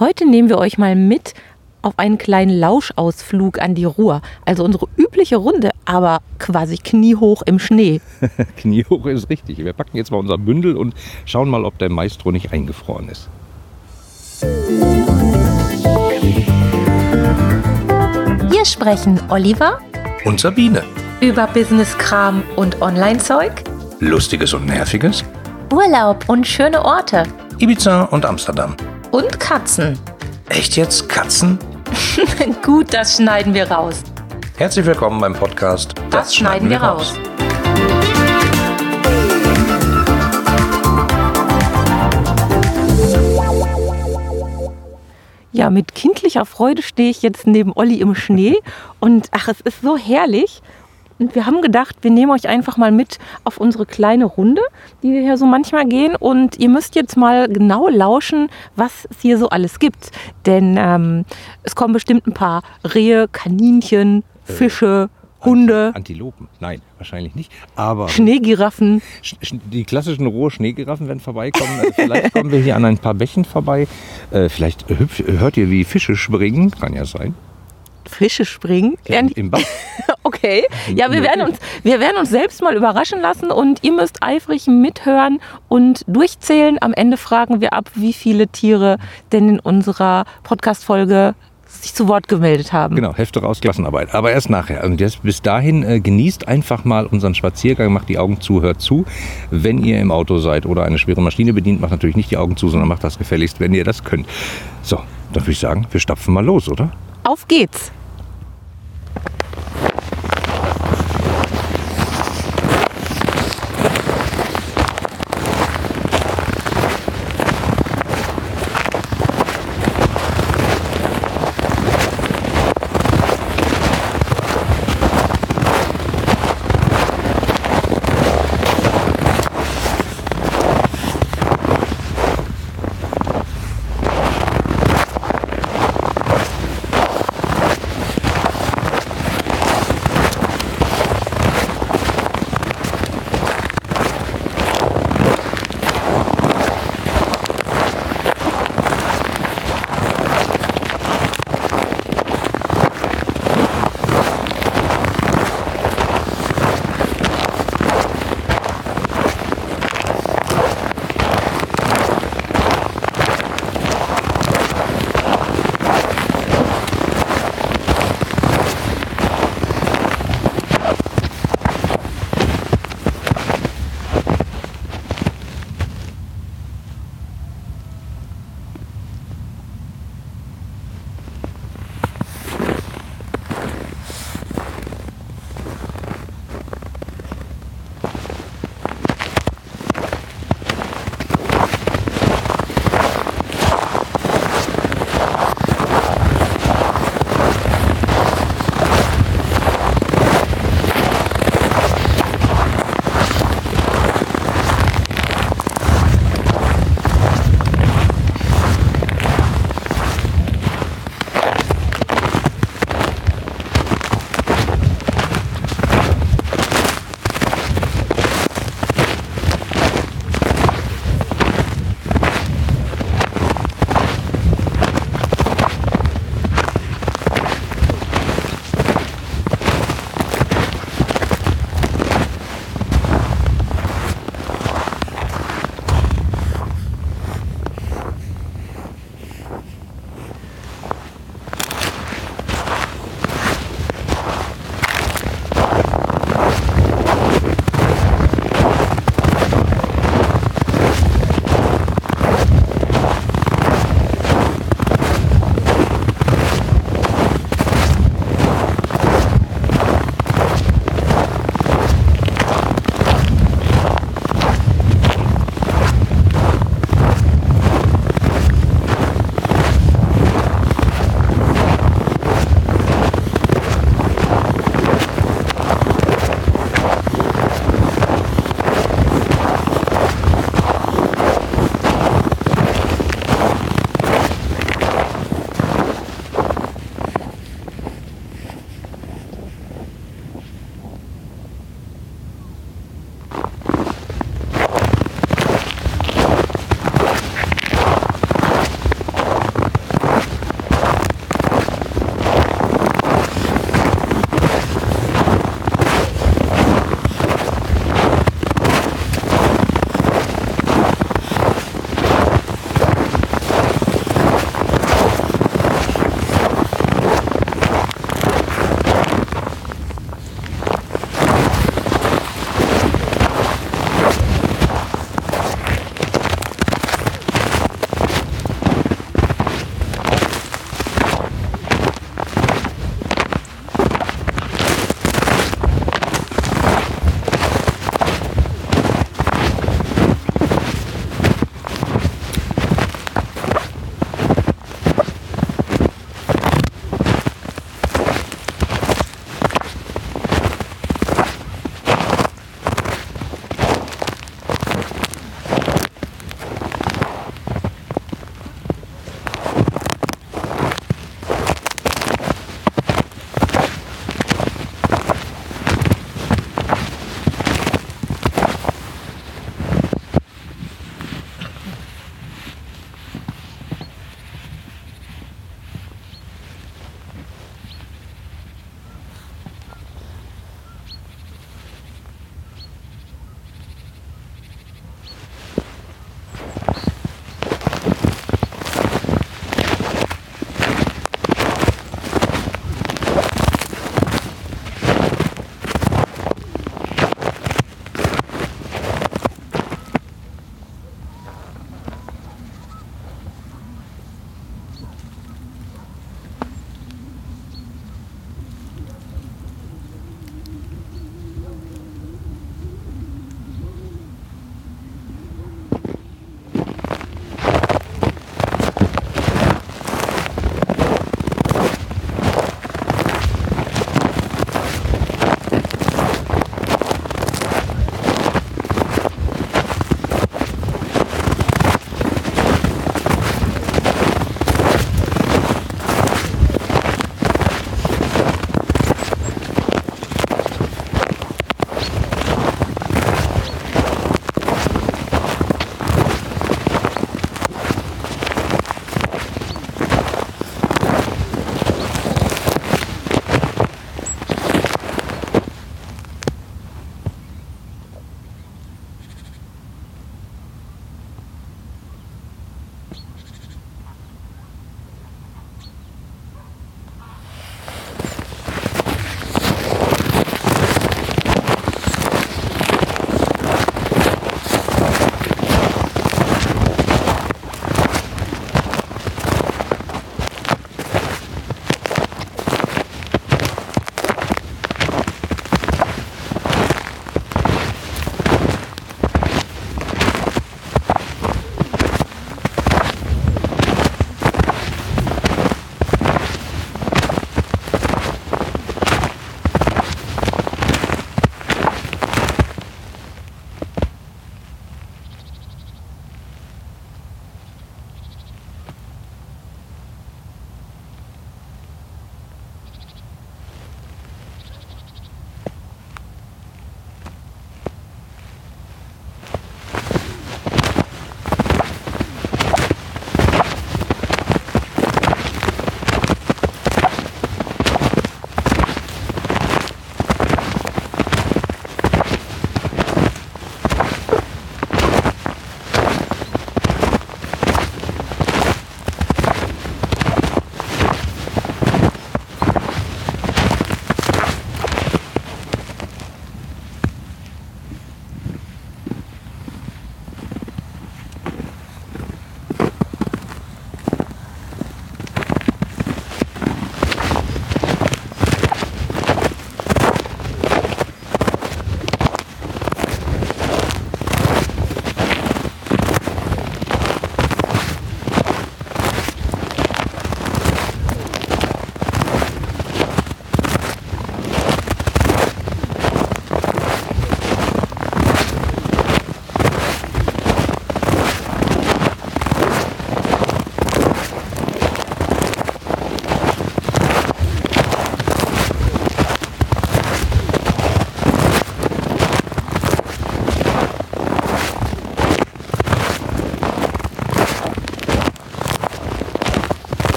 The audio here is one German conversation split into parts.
Heute nehmen wir euch mal mit auf einen kleinen Lauschausflug an die Ruhr. Also unsere übliche Runde, aber quasi kniehoch im Schnee. kniehoch ist richtig. Wir packen jetzt mal unser Bündel und schauen mal, ob der Maestro nicht eingefroren ist. Hier sprechen Oliver und Sabine über Business-Kram und Online-Zeug, Lustiges und Nerviges, Urlaub und schöne Orte, Ibiza und Amsterdam und Katzen. Echt jetzt Katzen? Gut, das schneiden wir raus. Herzlich willkommen beim Podcast Das, das schneiden, wir raus. raus. Ja, mit kindlicher Freude stehe ich jetzt neben Olli im Schnee und ach, es ist so herrlich. Und wir haben gedacht, wir nehmen euch einfach mal mit auf unsere kleine Runde, die wir hier so manchmal gehen. Und ihr müsst jetzt mal genau lauschen, was es hier so alles gibt. Denn ähm, es kommen bestimmt ein paar Rehe, Kaninchen, äh, Fische, Hunde. Antilopen, nein, wahrscheinlich nicht. Aber Schneegiraffen. Die klassischen rohe Schneegiraffen werden vorbeikommen. Äh, vielleicht kommen wir hier an ein paar Bächen vorbei. Äh, vielleicht hört ihr, wie Fische springen. Kann ja sein. Fische springen. Im, im Bach. okay. Ja, wir werden, uns, wir werden uns selbst mal überraschen lassen und ihr müsst eifrig mithören und durchzählen. Am Ende fragen wir ab, wie viele Tiere denn in unserer Podcast-Folge sich zu Wort gemeldet haben. Genau, Hefte raus, Klassenarbeit. Aber erst nachher. Und jetzt bis dahin äh, genießt einfach mal unseren Spaziergang, macht die Augen zu, hört zu. Wenn ihr im Auto seid oder eine schwere Maschine bedient, macht natürlich nicht die Augen zu, sondern macht das gefälligst, wenn ihr das könnt. So, dann würde ich sagen, wir stapfen mal los, oder? Auf geht's!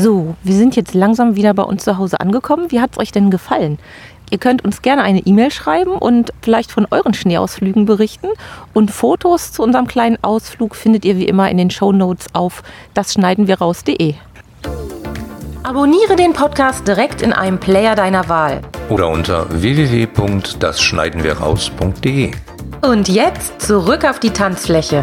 So, wir sind jetzt langsam wieder bei uns zu Hause angekommen. Wie hat es euch denn gefallen? Ihr könnt uns gerne eine E-Mail schreiben und vielleicht von euren Schneeausflügen berichten. Und Fotos zu unserem kleinen Ausflug findet ihr wie immer in den Show Notes auf dasschneidenwirraus.de. Abonniere den Podcast direkt in einem Player deiner Wahl. Oder unter www.dasschneidenwirraus.de. Und jetzt zurück auf die Tanzfläche.